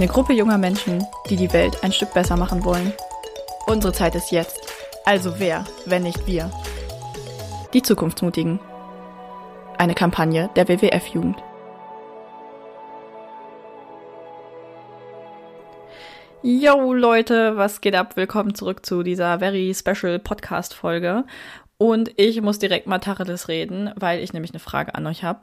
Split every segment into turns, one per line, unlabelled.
Eine Gruppe junger Menschen, die die Welt ein Stück besser machen wollen. Unsere Zeit ist jetzt. Also wer, wenn nicht wir? Die Zukunftsmutigen. Eine Kampagne der WWF-Jugend. Yo Leute, was geht ab? Willkommen zurück zu dieser very special Podcast-Folge. Und ich muss direkt mal Tacheles reden, weil ich nämlich eine Frage an euch habe.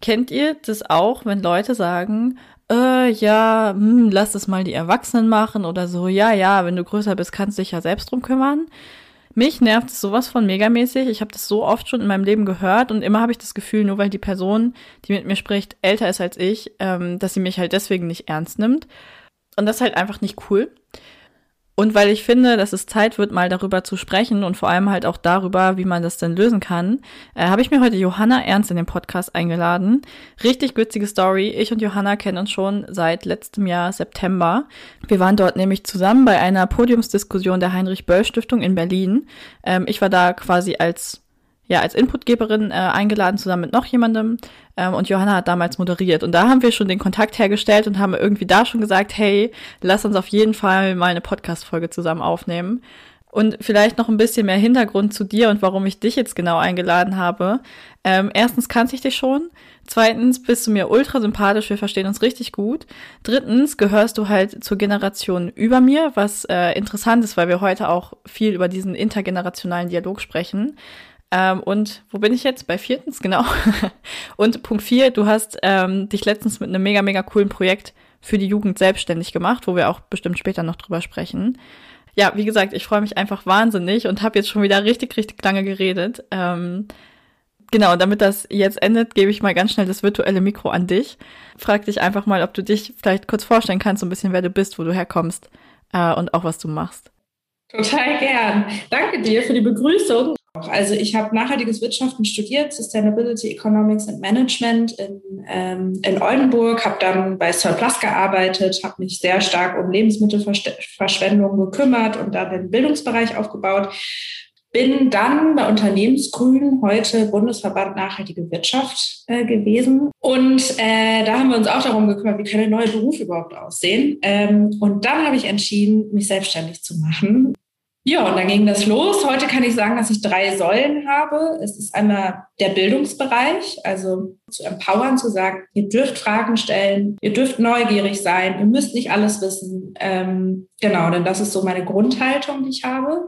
Kennt ihr das auch, wenn Leute sagen, äh, ja, hm, lass das mal die Erwachsenen machen oder so, ja, ja, wenn du größer bist, kannst du dich ja selbst drum kümmern. Mich nervt es sowas von megamäßig. Ich habe das so oft schon in meinem Leben gehört und immer habe ich das Gefühl, nur weil die Person, die mit mir spricht, älter ist als ich, ähm, dass sie mich halt deswegen nicht ernst nimmt. Und das ist halt einfach nicht cool. Und weil ich finde, dass es Zeit wird, mal darüber zu sprechen und vor allem halt auch darüber, wie man das denn lösen kann, äh, habe ich mir heute Johanna Ernst in den Podcast eingeladen. Richtig gützige Story. Ich und Johanna kennen uns schon seit letztem Jahr September. Wir waren dort nämlich zusammen bei einer Podiumsdiskussion der Heinrich Böll Stiftung in Berlin. Ähm, ich war da quasi als ja, als Inputgeberin äh, eingeladen, zusammen mit noch jemandem. Ähm, und Johanna hat damals moderiert. Und da haben wir schon den Kontakt hergestellt und haben irgendwie da schon gesagt, hey, lass uns auf jeden Fall mal eine Podcast-Folge zusammen aufnehmen. Und vielleicht noch ein bisschen mehr Hintergrund zu dir und warum ich dich jetzt genau eingeladen habe. Ähm, erstens kannte ich dich schon. Zweitens bist du mir ultra sympathisch, wir verstehen uns richtig gut. Drittens gehörst du halt zur Generation über mir, was äh, interessant ist, weil wir heute auch viel über diesen intergenerationalen Dialog sprechen. Ähm, und wo bin ich jetzt? Bei viertens, genau. und Punkt vier, du hast ähm, dich letztens mit einem mega, mega coolen Projekt für die Jugend selbstständig gemacht, wo wir auch bestimmt später noch drüber sprechen. Ja, wie gesagt, ich freue mich einfach wahnsinnig und habe jetzt schon wieder richtig, richtig lange geredet. Ähm, genau, damit das jetzt endet, gebe ich mal ganz schnell das virtuelle Mikro an dich. Frag dich einfach mal, ob du dich vielleicht kurz vorstellen kannst, so ein bisschen, wer du bist, wo du herkommst äh, und auch was du machst.
Total gern. Danke dir für die Begrüßung. Also ich habe nachhaltiges Wirtschaften studiert, Sustainability Economics and Management in, ähm, in Oldenburg, habe dann bei Surplus gearbeitet, habe mich sehr stark um Lebensmittelverschwendung gekümmert und dann den Bildungsbereich aufgebaut. Bin dann bei Unternehmensgrün, heute Bundesverband Nachhaltige Wirtschaft äh, gewesen. Und äh, da haben wir uns auch darum gekümmert, wie kann der neue Beruf überhaupt aussehen. Ähm, und dann habe ich entschieden, mich selbstständig zu machen ja, und dann ging das los. Heute kann ich sagen, dass ich drei Säulen habe. Es ist einmal der Bildungsbereich, also zu empowern, zu sagen, ihr dürft Fragen stellen, ihr dürft neugierig sein, ihr müsst nicht alles wissen. Ähm, genau, denn das ist so meine Grundhaltung, die ich habe.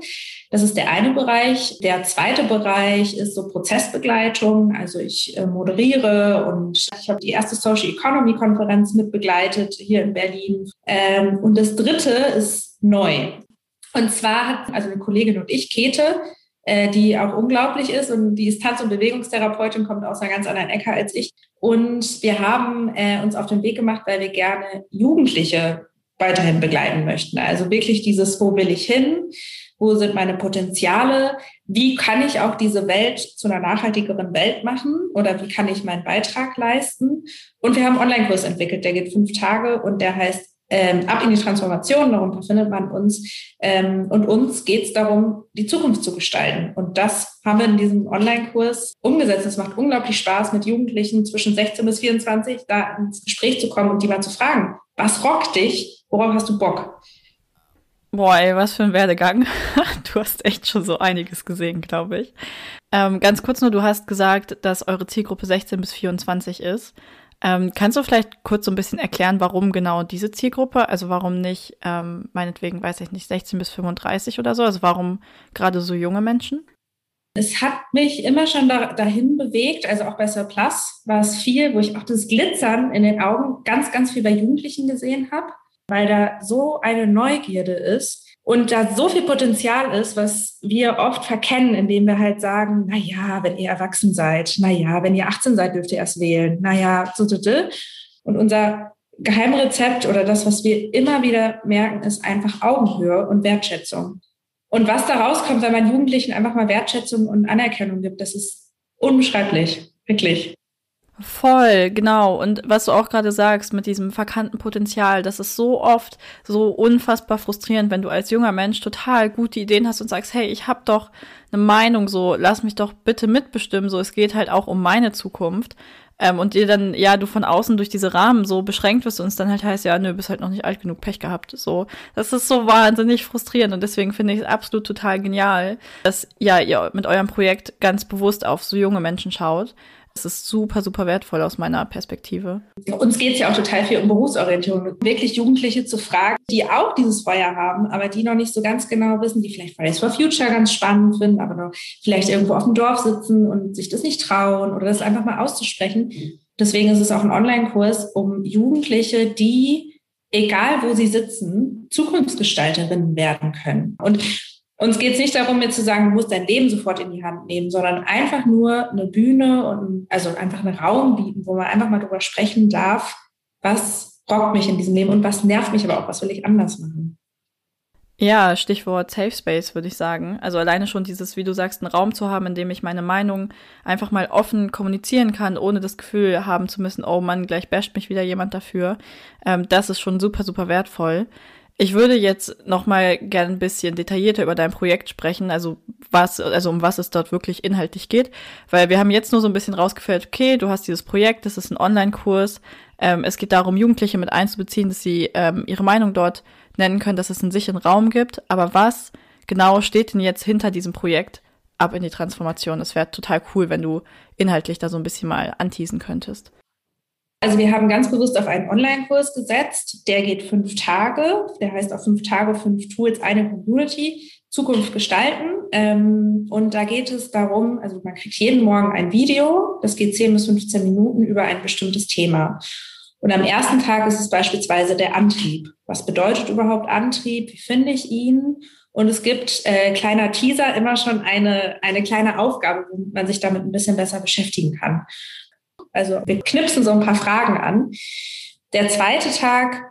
Das ist der eine Bereich. Der zweite Bereich ist so Prozessbegleitung. Also ich äh, moderiere und ich habe die erste Social Economy Konferenz mitbegleitet hier in Berlin. Ähm, und das dritte ist neu. Und zwar hat also eine Kollegin und ich, Kete, äh, die auch unglaublich ist und die ist Tanz- und Bewegungstherapeutin, kommt aus einer ganz anderen Ecke als ich. Und wir haben äh, uns auf den Weg gemacht, weil wir gerne Jugendliche weiterhin begleiten möchten. Also wirklich dieses, wo will ich hin? Wo sind meine Potenziale? Wie kann ich auch diese Welt zu einer nachhaltigeren Welt machen? Oder wie kann ich meinen Beitrag leisten? Und wir haben einen Online-Kurs entwickelt, der geht fünf Tage und der heißt ähm, ab in die Transformation, darunter findet man uns. Ähm, und uns geht es darum, die Zukunft zu gestalten. Und das haben wir in diesem Online-Kurs umgesetzt. Es macht unglaublich Spaß, mit Jugendlichen zwischen 16 bis 24 da ins Gespräch zu kommen und die mal zu fragen, was rockt dich? Worauf hast du Bock?
Boah, ey, was für ein Werdegang. Du hast echt schon so einiges gesehen, glaube ich. Ähm, ganz kurz nur, du hast gesagt, dass eure Zielgruppe 16 bis 24 ist. Ähm, kannst du vielleicht kurz so ein bisschen erklären, warum genau diese Zielgruppe? Also warum nicht, ähm, meinetwegen, weiß ich nicht, 16 bis 35 oder so? Also warum gerade so junge Menschen?
Es hat mich immer schon da, dahin bewegt, also auch bei Surplus war es viel, wo ich auch das Glitzern in den Augen ganz, ganz viel bei Jugendlichen gesehen habe. weil da so eine Neugierde ist und da so viel Potenzial ist, was wir oft verkennen, indem wir halt sagen, na ja, wenn ihr erwachsen seid, na ja, wenn ihr 18 seid, dürft ihr erst wählen, na ja, so, so, so. Und unser Geheimrezept oder das, was wir immer wieder merken, ist einfach Augenhöhe und Wertschätzung. Und was da rauskommt, wenn man Jugendlichen einfach mal Wertschätzung und Anerkennung gibt, das ist unbeschreiblich, wirklich.
Voll, genau. Und was du auch gerade sagst mit diesem verkannten Potenzial, das ist so oft so unfassbar frustrierend, wenn du als junger Mensch total gute Ideen hast und sagst, hey, ich habe doch eine Meinung, so lass mich doch bitte mitbestimmen, so es geht halt auch um meine Zukunft. Ähm, und dir dann, ja, du von außen durch diese Rahmen so beschränkt wirst und es dann halt heißt, ja, nö, bist halt noch nicht alt genug, Pech gehabt. So, das ist so wahnsinnig frustrierend und deswegen finde ich es absolut total genial, dass ja, ihr mit eurem Projekt ganz bewusst auf so junge Menschen schaut das ist super, super wertvoll aus meiner Perspektive.
Uns geht es ja auch total viel um Berufsorientierung. Wirklich Jugendliche zu fragen, die auch dieses Feuer haben, aber die noch nicht so ganz genau wissen, die vielleicht Fridays for Future ganz spannend finden, aber noch vielleicht irgendwo auf dem Dorf sitzen und sich das nicht trauen oder das einfach mal auszusprechen. Deswegen ist es auch ein Online-Kurs, um Jugendliche, die, egal wo sie sitzen, Zukunftsgestalterinnen werden können. Und uns geht es nicht darum, mir zu sagen, du musst dein Leben sofort in die Hand nehmen, sondern einfach nur eine Bühne und also einfach einen Raum bieten, wo man einfach mal drüber sprechen darf, was rockt mich in diesem Leben und was nervt mich aber auch, was will ich anders machen.
Ja, Stichwort Safe Space würde ich sagen. Also alleine schon dieses, wie du sagst, einen Raum zu haben, in dem ich meine Meinung einfach mal offen kommunizieren kann, ohne das Gefühl haben zu müssen, oh Mann, gleich basht mich wieder jemand dafür. Ähm, das ist schon super, super wertvoll. Ich würde jetzt noch mal gern ein bisschen detaillierter über dein Projekt sprechen, also was, also um was es dort wirklich inhaltlich geht, weil wir haben jetzt nur so ein bisschen rausgeführt, okay, du hast dieses Projekt, das ist ein Online-Kurs, ähm, es geht darum, Jugendliche mit einzubeziehen, dass sie ähm, ihre Meinung dort nennen können, dass es einen sicheren Raum gibt, aber was genau steht denn jetzt hinter diesem Projekt ab in die Transformation? Es wäre total cool, wenn du inhaltlich da so ein bisschen mal anteasen könntest.
Also wir haben ganz bewusst auf einen Online-Kurs gesetzt. Der geht fünf Tage. Der heißt auch fünf Tage, fünf Tools, eine Community, Zukunft gestalten. Ähm, und da geht es darum, also man kriegt jeden Morgen ein Video. Das geht 10 bis 15 Minuten über ein bestimmtes Thema. Und am ersten Tag ist es beispielsweise der Antrieb. Was bedeutet überhaupt Antrieb? Wie finde ich ihn? Und es gibt äh, kleiner Teaser immer schon eine, eine kleine Aufgabe, wo man sich damit ein bisschen besser beschäftigen kann. Also wir knipsen so ein paar Fragen an. Der zweite Tag,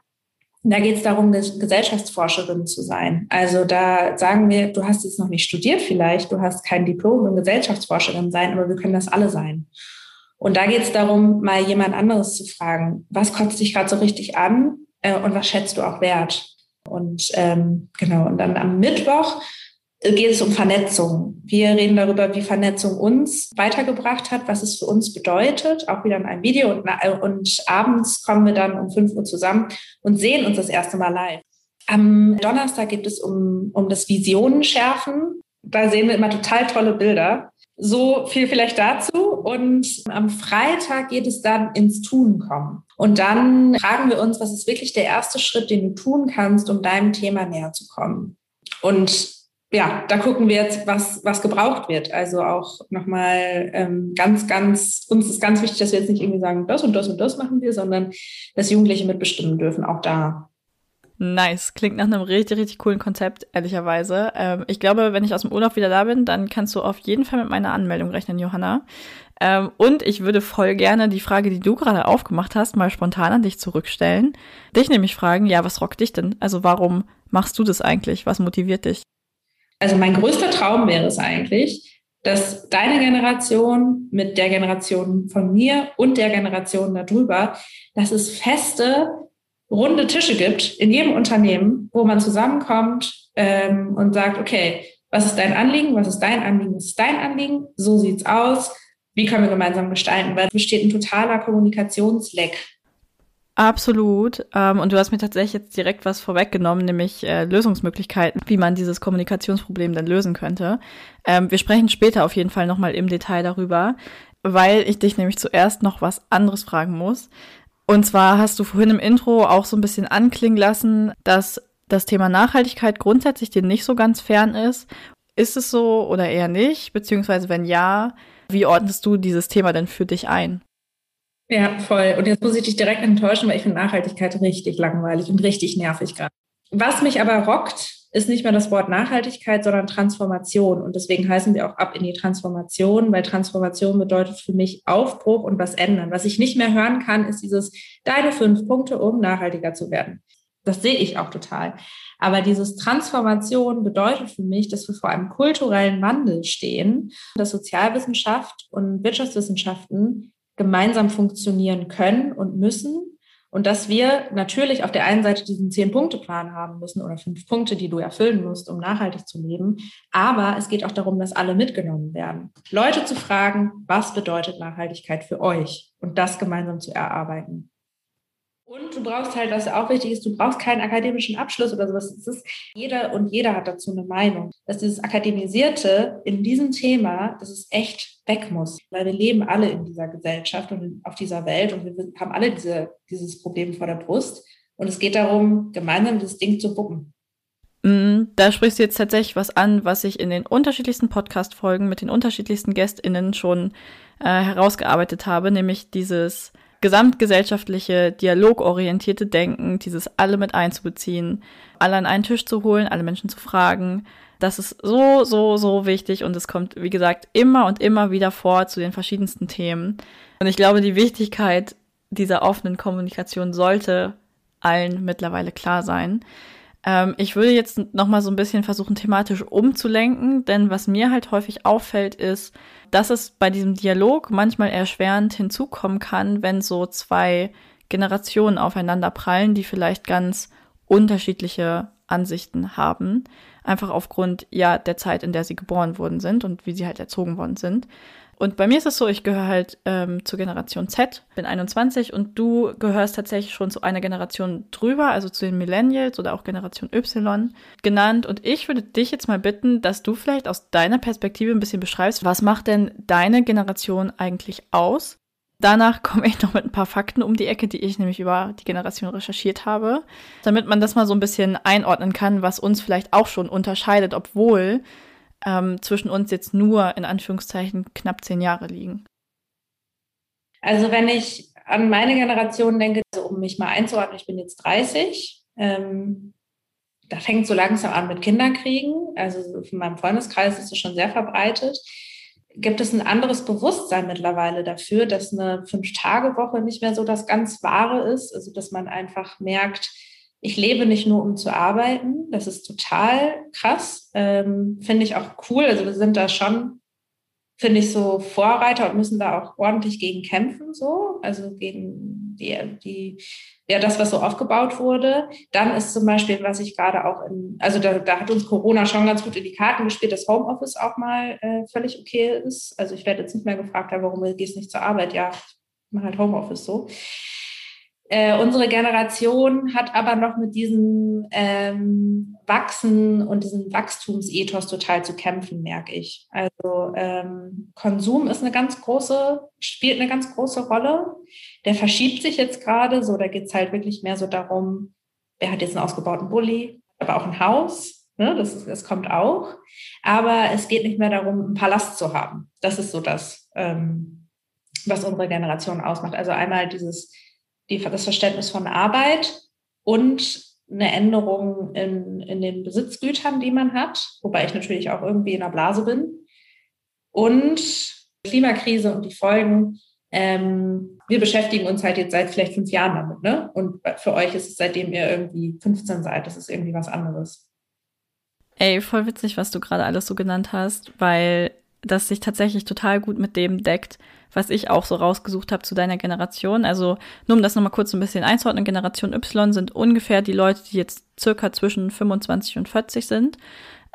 da geht es darum, Gesellschaftsforscherin zu sein. Also da sagen wir, du hast jetzt noch nicht studiert vielleicht, du hast kein Diplom und Gesellschaftsforscherin sein, aber wir können das alle sein. Und da geht es darum, mal jemand anderes zu fragen, was kotzt dich gerade so richtig an äh, und was schätzt du auch wert? Und ähm, genau, und dann am Mittwoch geht es um Vernetzung. Wir reden darüber, wie Vernetzung uns weitergebracht hat, was es für uns bedeutet, auch wieder in einem Video. Und, und abends kommen wir dann um 5 Uhr zusammen und sehen uns das erste Mal live. Am Donnerstag geht es um, um das Visionen schärfen. Da sehen wir immer total tolle Bilder. So viel vielleicht dazu. Und am Freitag geht es dann ins Tun kommen. Und dann fragen wir uns, was ist wirklich der erste Schritt, den du tun kannst, um deinem Thema näher zu kommen. Und ja, da gucken wir jetzt, was, was gebraucht wird. Also auch nochmal ähm, ganz, ganz, uns ist ganz wichtig, dass wir jetzt nicht irgendwie sagen, das und das und das machen wir, sondern dass Jugendliche mitbestimmen dürfen, auch da.
Nice. Klingt nach einem richtig, richtig coolen Konzept, ehrlicherweise. Ähm, ich glaube, wenn ich aus dem Urlaub wieder da bin, dann kannst du auf jeden Fall mit meiner Anmeldung rechnen, Johanna. Ähm, und ich würde voll gerne die Frage, die du gerade aufgemacht hast, mal spontan an dich zurückstellen. Dich nämlich fragen, ja, was rockt dich denn? Also warum machst du das eigentlich? Was motiviert dich?
Also mein größter Traum wäre es eigentlich, dass deine Generation mit der Generation von mir und der Generation darüber, dass es feste, runde Tische gibt in jedem Unternehmen, wo man zusammenkommt ähm, und sagt, okay, was ist dein Anliegen, was ist dein Anliegen, was ist dein Anliegen, so sieht's aus, wie können wir gemeinsam gestalten, weil es besteht ein totaler Kommunikationsleck
Absolut. Ähm, und du hast mir tatsächlich jetzt direkt was vorweggenommen, nämlich äh, Lösungsmöglichkeiten, wie man dieses Kommunikationsproblem dann lösen könnte. Ähm, wir sprechen später auf jeden Fall nochmal im Detail darüber, weil ich dich nämlich zuerst noch was anderes fragen muss. Und zwar hast du vorhin im Intro auch so ein bisschen anklingen lassen, dass das Thema Nachhaltigkeit grundsätzlich dir nicht so ganz fern ist. Ist es so oder eher nicht? Beziehungsweise wenn ja, wie ordnest du dieses Thema denn für dich ein?
Ja, voll. Und jetzt muss ich dich direkt enttäuschen, weil ich finde Nachhaltigkeit richtig langweilig und richtig nervig gerade. Was mich aber rockt, ist nicht mehr das Wort Nachhaltigkeit, sondern Transformation. Und deswegen heißen wir auch ab in die Transformation, weil Transformation bedeutet für mich Aufbruch und was ändern. Was ich nicht mehr hören kann, ist dieses deine fünf Punkte, um nachhaltiger zu werden. Das sehe ich auch total. Aber dieses Transformation bedeutet für mich, dass wir vor einem kulturellen Wandel stehen, dass Sozialwissenschaft und Wirtschaftswissenschaften gemeinsam funktionieren können und müssen. Und dass wir natürlich auf der einen Seite diesen Zehn-Punkte-Plan haben müssen oder fünf Punkte, die du erfüllen musst, um nachhaltig zu leben. Aber es geht auch darum, dass alle mitgenommen werden. Leute zu fragen, was bedeutet Nachhaltigkeit für euch und das gemeinsam zu erarbeiten. Und du brauchst halt, was auch wichtig ist, du brauchst keinen akademischen Abschluss oder sowas. Es ist, jeder und jeder hat dazu eine Meinung. Dass dieses Akademisierte in diesem Thema, dass es echt weg muss. Weil wir leben alle in dieser Gesellschaft und auf dieser Welt und wir haben alle diese, dieses Problem vor der Brust. Und es geht darum, gemeinsam dieses Ding zu wuppen.
Mm, da sprichst du jetzt tatsächlich was an, was ich in den unterschiedlichsten Podcast-Folgen mit den unterschiedlichsten GästInnen schon äh, herausgearbeitet habe, nämlich dieses gesamtgesellschaftliche, dialogorientierte Denken, dieses alle mit einzubeziehen, alle an einen Tisch zu holen, alle Menschen zu fragen. Das ist so, so, so wichtig und es kommt, wie gesagt, immer und immer wieder vor zu den verschiedensten Themen. Und ich glaube, die Wichtigkeit dieser offenen Kommunikation sollte allen mittlerweile klar sein. Ähm, ich würde jetzt noch mal so ein bisschen versuchen, thematisch umzulenken, denn was mir halt häufig auffällt, ist, dass es bei diesem Dialog manchmal erschwerend hinzukommen kann, wenn so zwei Generationen aufeinander prallen, die vielleicht ganz unterschiedliche Ansichten haben, einfach aufgrund ja der Zeit, in der sie geboren worden sind und wie sie halt erzogen worden sind. Und bei mir ist es so, ich gehöre halt ähm, zur Generation Z, bin 21 und du gehörst tatsächlich schon zu einer Generation drüber, also zu den Millennials oder auch Generation Y genannt. Und ich würde dich jetzt mal bitten, dass du vielleicht aus deiner Perspektive ein bisschen beschreibst, was macht denn deine Generation eigentlich aus? Danach komme ich noch mit ein paar Fakten um die Ecke, die ich nämlich über die Generation recherchiert habe, damit man das mal so ein bisschen einordnen kann, was uns vielleicht auch schon unterscheidet, obwohl ähm, zwischen uns jetzt nur in Anführungszeichen knapp zehn Jahre liegen?
Also wenn ich an meine Generation denke, also um mich mal einzuordnen, ich bin jetzt 30, ähm, da fängt so langsam an mit Kinderkriegen. Also in meinem Freundeskreis ist es schon sehr verbreitet. Gibt es ein anderes Bewusstsein mittlerweile dafür, dass eine Fünf-Tage-Woche nicht mehr so das ganz Wahre ist? Also dass man einfach merkt, ich lebe nicht nur, um zu arbeiten. Das ist total krass. Ähm, finde ich auch cool. Also wir sind da schon, finde ich, so Vorreiter und müssen da auch ordentlich gegen kämpfen, so. Also gegen die, die, ja, das, was so aufgebaut wurde. Dann ist zum Beispiel, was ich gerade auch in, also da, da hat uns Corona schon ganz gut in die Karten gespielt, dass Homeoffice auch mal äh, völlig okay ist. Also ich werde jetzt nicht mehr gefragt, warum gehst du nicht zur Arbeit? Ja, ich mache halt Homeoffice so. Äh, unsere Generation hat aber noch mit diesem ähm, Wachsen und diesem Wachstumsethos total zu kämpfen, merke ich. Also ähm, Konsum ist eine ganz große, spielt eine ganz große Rolle. Der verschiebt sich jetzt gerade so, da geht es halt wirklich mehr so darum, wer hat jetzt einen ausgebauten Bulli, aber auch ein Haus, ne? das, das kommt auch. Aber es geht nicht mehr darum, einen Palast zu haben. Das ist so das, ähm, was unsere Generation ausmacht. Also einmal dieses die, das Verständnis von Arbeit und eine Änderung in, in den Besitzgütern, die man hat, wobei ich natürlich auch irgendwie in der Blase bin. Und Klimakrise und die Folgen. Ähm, wir beschäftigen uns halt jetzt seit vielleicht fünf Jahren damit, ne? Und für euch ist es seitdem ihr irgendwie 15 seid, das ist irgendwie was anderes.
Ey, voll witzig, was du gerade alles so genannt hast, weil das sich tatsächlich total gut mit dem deckt, was ich auch so rausgesucht habe zu deiner Generation. Also nur um das nochmal kurz ein bisschen einzuordnen, Generation Y sind ungefähr die Leute, die jetzt circa zwischen 25 und 40 sind.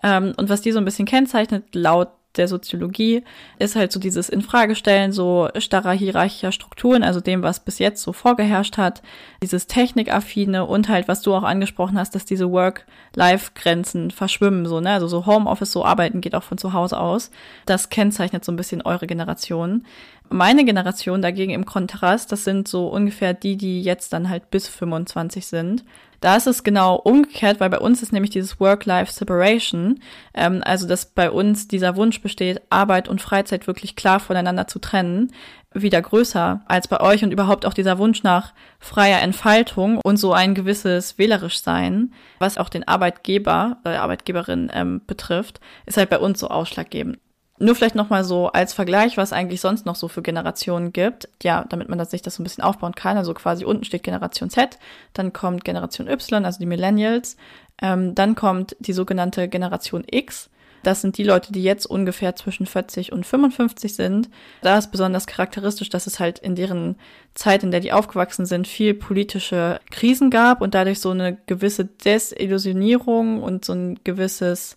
Ähm, und was die so ein bisschen kennzeichnet, laut der Soziologie ist halt so dieses Infragestellen so starrer hierarchischer Strukturen, also dem, was bis jetzt so vorgeherrscht hat, dieses Technikaffine und halt, was du auch angesprochen hast, dass diese Work-Life-Grenzen verschwimmen, so, ne, also so Homeoffice, so arbeiten geht auch von zu Hause aus. Das kennzeichnet so ein bisschen eure Generation. Meine Generation dagegen im Kontrast, das sind so ungefähr die, die jetzt dann halt bis 25 sind. Da ist es genau umgekehrt, weil bei uns ist nämlich dieses Work-Life-Separation, ähm, also dass bei uns dieser Wunsch besteht, Arbeit und Freizeit wirklich klar voneinander zu trennen, wieder größer als bei euch und überhaupt auch dieser Wunsch nach freier Entfaltung und so ein gewisses wählerisch sein, was auch den Arbeitgeber oder Arbeitgeberin ähm, betrifft, ist halt bei uns so ausschlaggebend. Nur vielleicht nochmal so als Vergleich, was eigentlich sonst noch so für Generationen gibt. Ja, damit man das, sich das so ein bisschen aufbauen kann. Also quasi unten steht Generation Z, dann kommt Generation Y, also die Millennials, ähm, dann kommt die sogenannte Generation X. Das sind die Leute, die jetzt ungefähr zwischen 40 und 55 sind. Da ist besonders charakteristisch, dass es halt in deren Zeit, in der die aufgewachsen sind, viel politische Krisen gab und dadurch so eine gewisse Desillusionierung und so ein gewisses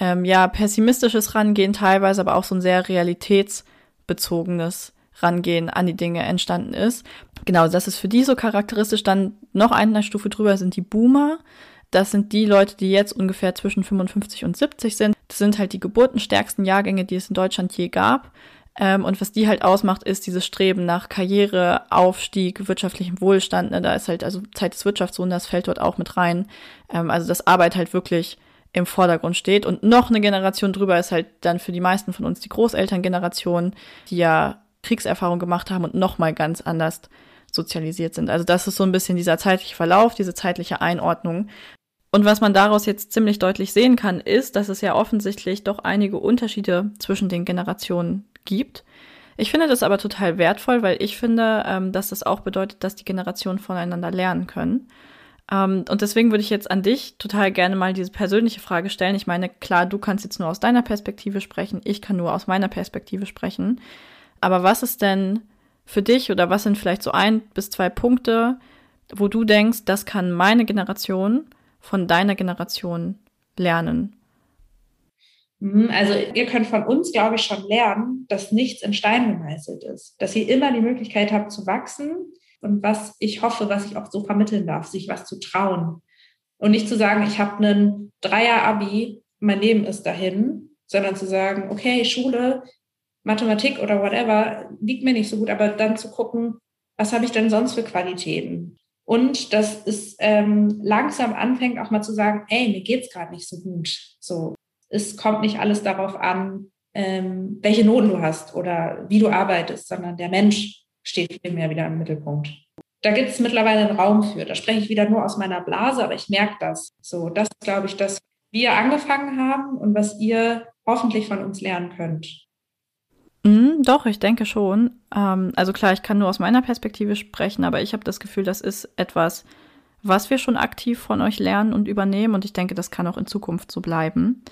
ähm, ja, pessimistisches Rangehen teilweise, aber auch so ein sehr realitätsbezogenes Rangehen an die Dinge entstanden ist. Genau, das ist für die so charakteristisch. Dann noch eine Stufe drüber sind die Boomer. Das sind die Leute, die jetzt ungefähr zwischen 55 und 70 sind. Das sind halt die geburtenstärksten Jahrgänge, die es in Deutschland je gab. Ähm, und was die halt ausmacht, ist dieses Streben nach Karriere, Aufstieg, wirtschaftlichem Wohlstand. Ne? Da ist halt also Zeit des Wirtschaftswunders fällt dort auch mit rein. Ähm, also dass Arbeit halt wirklich im Vordergrund steht. Und noch eine Generation drüber ist halt dann für die meisten von uns die Großelterngeneration, die ja Kriegserfahrung gemacht haben und noch mal ganz anders sozialisiert sind. Also das ist so ein bisschen dieser zeitliche Verlauf, diese zeitliche Einordnung. Und was man daraus jetzt ziemlich deutlich sehen kann, ist, dass es ja offensichtlich doch einige Unterschiede zwischen den Generationen gibt. Ich finde das aber total wertvoll, weil ich finde, ähm, dass das auch bedeutet, dass die Generationen voneinander lernen können. Ähm, und deswegen würde ich jetzt an dich total gerne mal diese persönliche Frage stellen. Ich meine, klar, du kannst jetzt nur aus deiner Perspektive sprechen, ich kann nur aus meiner Perspektive sprechen. Aber was ist denn für dich oder was sind vielleicht so ein bis zwei Punkte, wo du denkst, das kann meine Generation von deiner Generation lernen?
Mhm, also ihr könnt von uns, glaube ich, schon lernen, dass nichts in Stein gemeißelt ist, dass ihr immer die Möglichkeit habt zu wachsen, und was ich hoffe, was ich auch so vermitteln darf, sich was zu trauen. Und nicht zu sagen, ich habe einen Dreier-Abi, mein Leben ist dahin, sondern zu sagen, okay, Schule, Mathematik oder whatever liegt mir nicht so gut, aber dann zu gucken, was habe ich denn sonst für Qualitäten? Und dass es ähm, langsam anfängt, auch mal zu sagen, ey, mir geht's gerade nicht so gut. So, es kommt nicht alles darauf an, ähm, welche Noten du hast oder wie du arbeitest, sondern der Mensch steht vielmehr wieder im Mittelpunkt. Da gibt es mittlerweile einen Raum für. Da spreche ich wieder nur aus meiner Blase, aber ich merke das. So, das glaube ich, das wir angefangen haben und was ihr hoffentlich von uns lernen könnt.
Mm, doch, ich denke schon. Ähm, also klar, ich kann nur aus meiner Perspektive sprechen, aber ich habe das Gefühl, das ist etwas, was wir schon aktiv von euch lernen und übernehmen und ich denke, das kann auch in Zukunft so bleiben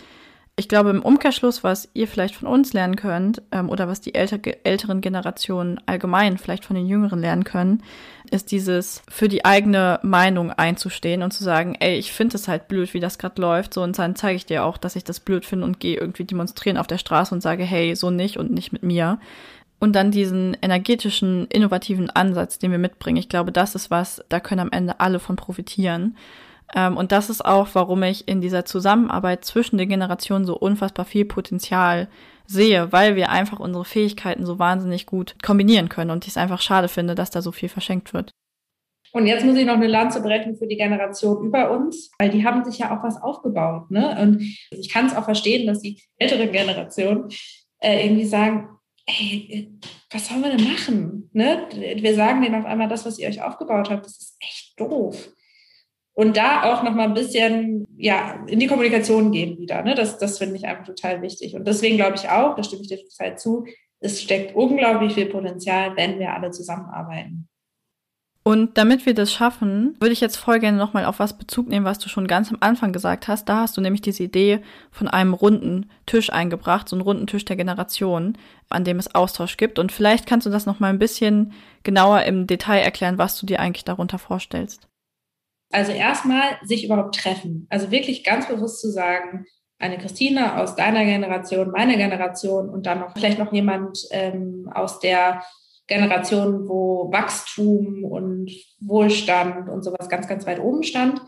ich glaube, im Umkehrschluss, was ihr vielleicht von uns lernen könnt, ähm, oder was die älter, älteren Generationen allgemein vielleicht von den Jüngeren lernen können, ist dieses für die eigene Meinung einzustehen und zu sagen, ey, ich finde es halt blöd, wie das gerade läuft, so und dann zeige ich dir auch, dass ich das blöd finde und gehe irgendwie demonstrieren auf der Straße und sage, hey, so nicht und nicht mit mir. Und dann diesen energetischen, innovativen Ansatz, den wir mitbringen. Ich glaube, das ist was, da können am Ende alle von profitieren. Ähm, und das ist auch, warum ich in dieser Zusammenarbeit zwischen den Generationen so unfassbar viel Potenzial sehe, weil wir einfach unsere Fähigkeiten so wahnsinnig gut kombinieren können und ich es einfach schade finde, dass da so viel verschenkt wird.
Und jetzt muss ich noch eine Lanze brechen für die Generation über uns, weil die haben sich ja auch was aufgebaut. Ne? Und ich kann es auch verstehen, dass die ältere Generation äh, irgendwie sagen, ey, was sollen wir denn machen? Ne? Wir sagen denen auf einmal, das, was ihr euch aufgebaut habt, das ist echt doof. Und da auch noch mal ein bisschen ja, in die Kommunikation gehen wieder. Ne? Das, das finde ich einfach total wichtig. Und deswegen glaube ich auch, da stimme ich dir total zu, es steckt unglaublich viel Potenzial, wenn wir alle zusammenarbeiten.
Und damit wir das schaffen, würde ich jetzt voll gerne nochmal auf was Bezug nehmen, was du schon ganz am Anfang gesagt hast. Da hast du nämlich diese Idee von einem runden Tisch eingebracht, so einen runden Tisch der Generation, an dem es Austausch gibt. Und vielleicht kannst du das nochmal ein bisschen genauer im Detail erklären, was du dir eigentlich darunter vorstellst.
Also erstmal sich überhaupt treffen. Also wirklich ganz bewusst zu sagen, eine Christine aus deiner Generation, meine Generation und dann noch vielleicht noch jemand ähm, aus der Generation, wo Wachstum und Wohlstand und sowas ganz, ganz weit oben stand,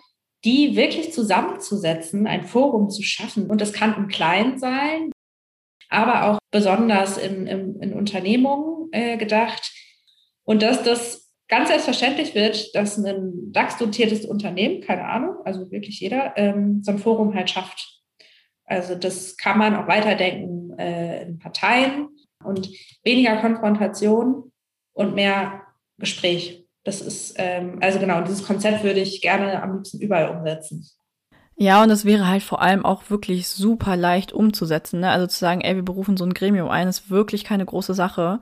die wirklich zusammenzusetzen, ein Forum zu schaffen. Und das kann im Kleinen sein, aber auch besonders in, in, in Unternehmungen, äh, gedacht. Und dass das ganz selbstverständlich wird, dass ein DAX-dotiertes Unternehmen, keine Ahnung, also wirklich jeder, ähm, so ein Forum halt schafft. Also das kann man auch weiterdenken äh, in Parteien und weniger Konfrontation und mehr Gespräch. Das ist, ähm, also genau, dieses Konzept würde ich gerne am liebsten überall umsetzen.
Ja, und es wäre halt vor allem auch wirklich super leicht umzusetzen. Ne? Also zu sagen, ey, wir berufen so ein Gremium ein, ist wirklich keine große Sache.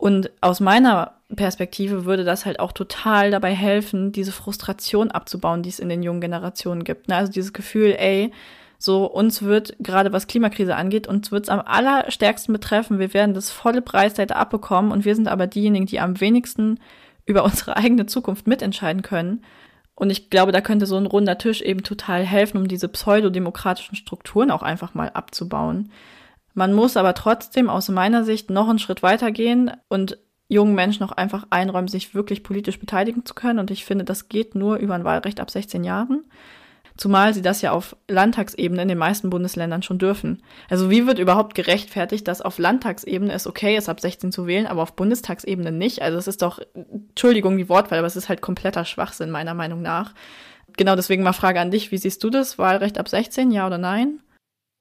Und aus meiner Perspektive würde das halt auch total dabei helfen, diese Frustration abzubauen, die es in den jungen Generationen gibt. Ne? Also dieses Gefühl, ey, so uns wird, gerade was Klimakrise angeht, uns wird es am allerstärksten betreffen. Wir werden das volle Preisseite abbekommen und wir sind aber diejenigen, die am wenigsten über unsere eigene Zukunft mitentscheiden können. Und ich glaube, da könnte so ein runder Tisch eben total helfen, um diese pseudodemokratischen Strukturen auch einfach mal abzubauen. Man muss aber trotzdem aus meiner Sicht noch einen Schritt weitergehen und jungen Menschen auch einfach einräumen, sich wirklich politisch beteiligen zu können. Und ich finde, das geht nur über ein Wahlrecht ab 16 Jahren. Zumal sie das ja auf Landtagsebene in den meisten Bundesländern schon dürfen. Also wie wird überhaupt gerechtfertigt, dass auf Landtagsebene es okay ist, ab 16 zu wählen, aber auf Bundestagsebene nicht? Also es ist doch, Entschuldigung die Wortwahl, aber es ist halt kompletter Schwachsinn meiner Meinung nach. Genau deswegen mal Frage an dich, wie siehst du das? Wahlrecht ab 16, ja oder nein?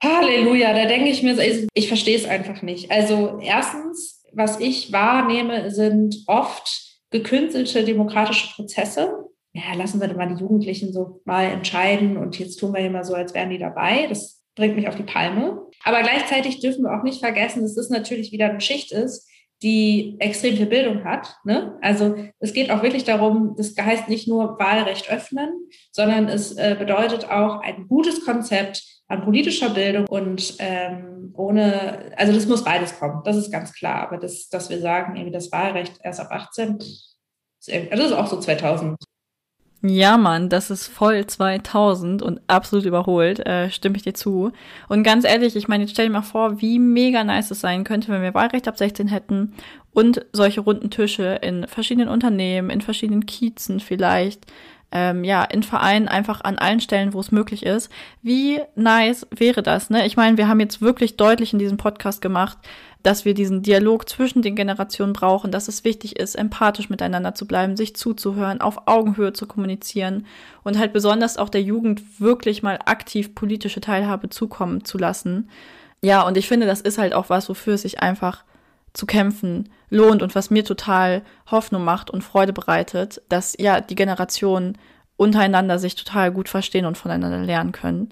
Halleluja, da denke ich mir, ich verstehe es einfach nicht. Also erstens, was ich wahrnehme, sind oft gekünstelte demokratische Prozesse ja, lassen wir mal die Jugendlichen so mal entscheiden und jetzt tun wir immer so, als wären die dabei. Das bringt mich auf die Palme. Aber gleichzeitig dürfen wir auch nicht vergessen, dass das natürlich wieder eine Schicht ist, die extrem viel Bildung hat. Ne? Also es geht auch wirklich darum, das heißt nicht nur Wahlrecht öffnen, sondern es äh, bedeutet auch ein gutes Konzept an politischer Bildung und ähm, ohne, also das muss beides kommen, das ist ganz klar. Aber das, dass wir sagen, irgendwie das Wahlrecht erst ab 18, das ist auch so 2000.
Ja, Mann, das ist voll 2000 und absolut überholt, äh, stimme ich dir zu. Und ganz ehrlich, ich meine, jetzt stell dir mal vor, wie mega nice es sein könnte, wenn wir Wahlrecht ab 16 hätten und solche runden Tische in verschiedenen Unternehmen, in verschiedenen Kiezen vielleicht, ähm, ja, in Vereinen einfach an allen Stellen, wo es möglich ist. Wie nice wäre das, ne? Ich meine, wir haben jetzt wirklich deutlich in diesem Podcast gemacht, dass wir diesen Dialog zwischen den Generationen brauchen, dass es wichtig ist, empathisch miteinander zu bleiben, sich zuzuhören, auf Augenhöhe zu kommunizieren und halt besonders auch der Jugend wirklich mal aktiv politische Teilhabe zukommen zu lassen. Ja, und ich finde, das ist halt auch was, wofür es sich einfach zu kämpfen lohnt und was mir total Hoffnung macht und Freude bereitet, dass ja die Generationen untereinander sich total gut verstehen und voneinander lernen können.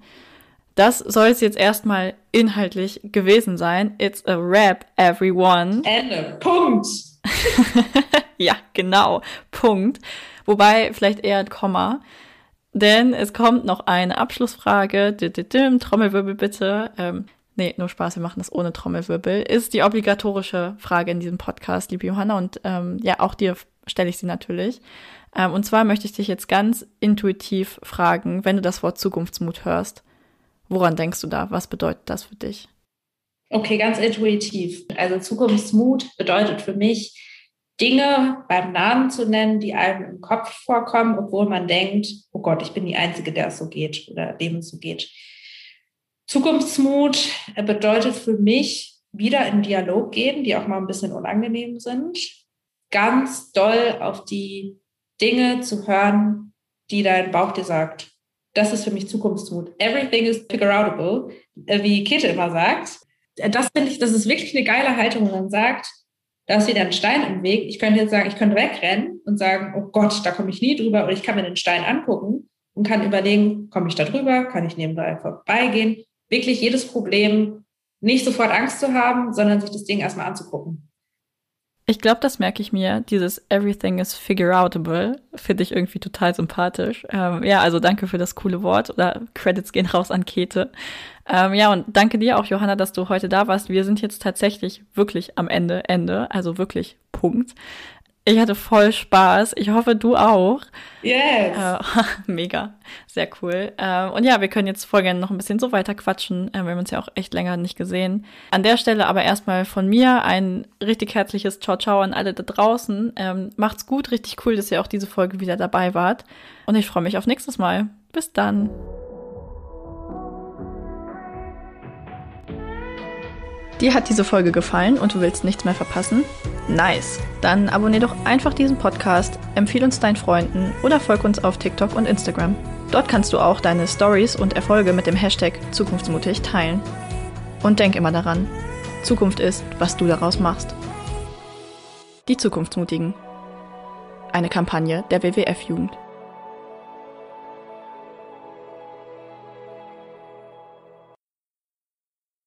Das soll es jetzt erstmal inhaltlich gewesen sein. It's a rap, everyone.
Ende. Punkt.
ja, genau. Punkt. Wobei vielleicht eher ein Komma. Denn es kommt noch eine Abschlussfrage. Trommelwirbel bitte. Ähm, nee, nur Spaß, wir machen das ohne Trommelwirbel. Ist die obligatorische Frage in diesem Podcast, liebe Johanna. Und ähm, ja, auch dir stelle ich sie natürlich. Ähm, und zwar möchte ich dich jetzt ganz intuitiv fragen, wenn du das Wort Zukunftsmut hörst. Woran denkst du da? Was bedeutet das für dich?
Okay, ganz intuitiv. Also Zukunftsmut bedeutet für mich, Dinge beim Namen zu nennen, die einem im Kopf vorkommen, obwohl man denkt, oh Gott, ich bin die Einzige, der es so geht oder dem es so geht. Zukunftsmut bedeutet für mich wieder in Dialog gehen, die auch mal ein bisschen unangenehm sind. Ganz doll auf die Dinge zu hören, die dein Bauch dir sagt. Das ist für mich Zukunftsmut. Everything is figure outable, äh, wie Kete immer sagt. Äh, das finde ich, das ist wirklich eine geile Haltung, wenn man sagt, da ist wieder ein Stein im Weg. Ich könnte jetzt sagen, ich könnte wegrennen und sagen, oh Gott, da komme ich nie drüber. Oder ich kann mir den Stein angucken und kann überlegen, komme ich da drüber? Kann ich nebenbei vorbeigehen? Wirklich jedes Problem nicht sofort Angst zu haben, sondern sich das Ding erstmal anzugucken.
Ich glaube, das merke ich mir. Dieses Everything is figure outable finde ich irgendwie total sympathisch. Ähm, ja, also danke für das coole Wort oder Credits gehen raus an Kete. Ähm, ja, und danke dir auch, Johanna, dass du heute da warst. Wir sind jetzt tatsächlich wirklich am Ende, Ende, also wirklich Punkt. Ich hatte voll Spaß. Ich hoffe, du auch.
Yes.
Äh, mega. Sehr cool. Äh, und ja, wir können jetzt voll gerne noch ein bisschen so weiter quatschen. Äh, wir haben uns ja auch echt länger nicht gesehen. An der Stelle aber erstmal von mir ein richtig herzliches Ciao Ciao an alle da draußen. Ähm, macht's gut. Richtig cool, dass ihr auch diese Folge wieder dabei wart. Und ich freue mich auf nächstes Mal. Bis dann. Dir hat diese Folge gefallen und du willst nichts mehr verpassen? Nice! Dann abonnier doch einfach diesen Podcast, empfehle uns deinen Freunden oder folg uns auf TikTok und Instagram. Dort kannst du auch deine Stories und Erfolge mit dem Hashtag Zukunftsmutig teilen. Und denk immer daran, Zukunft ist, was du daraus machst. Die Zukunftsmutigen. Eine Kampagne der WWF-Jugend.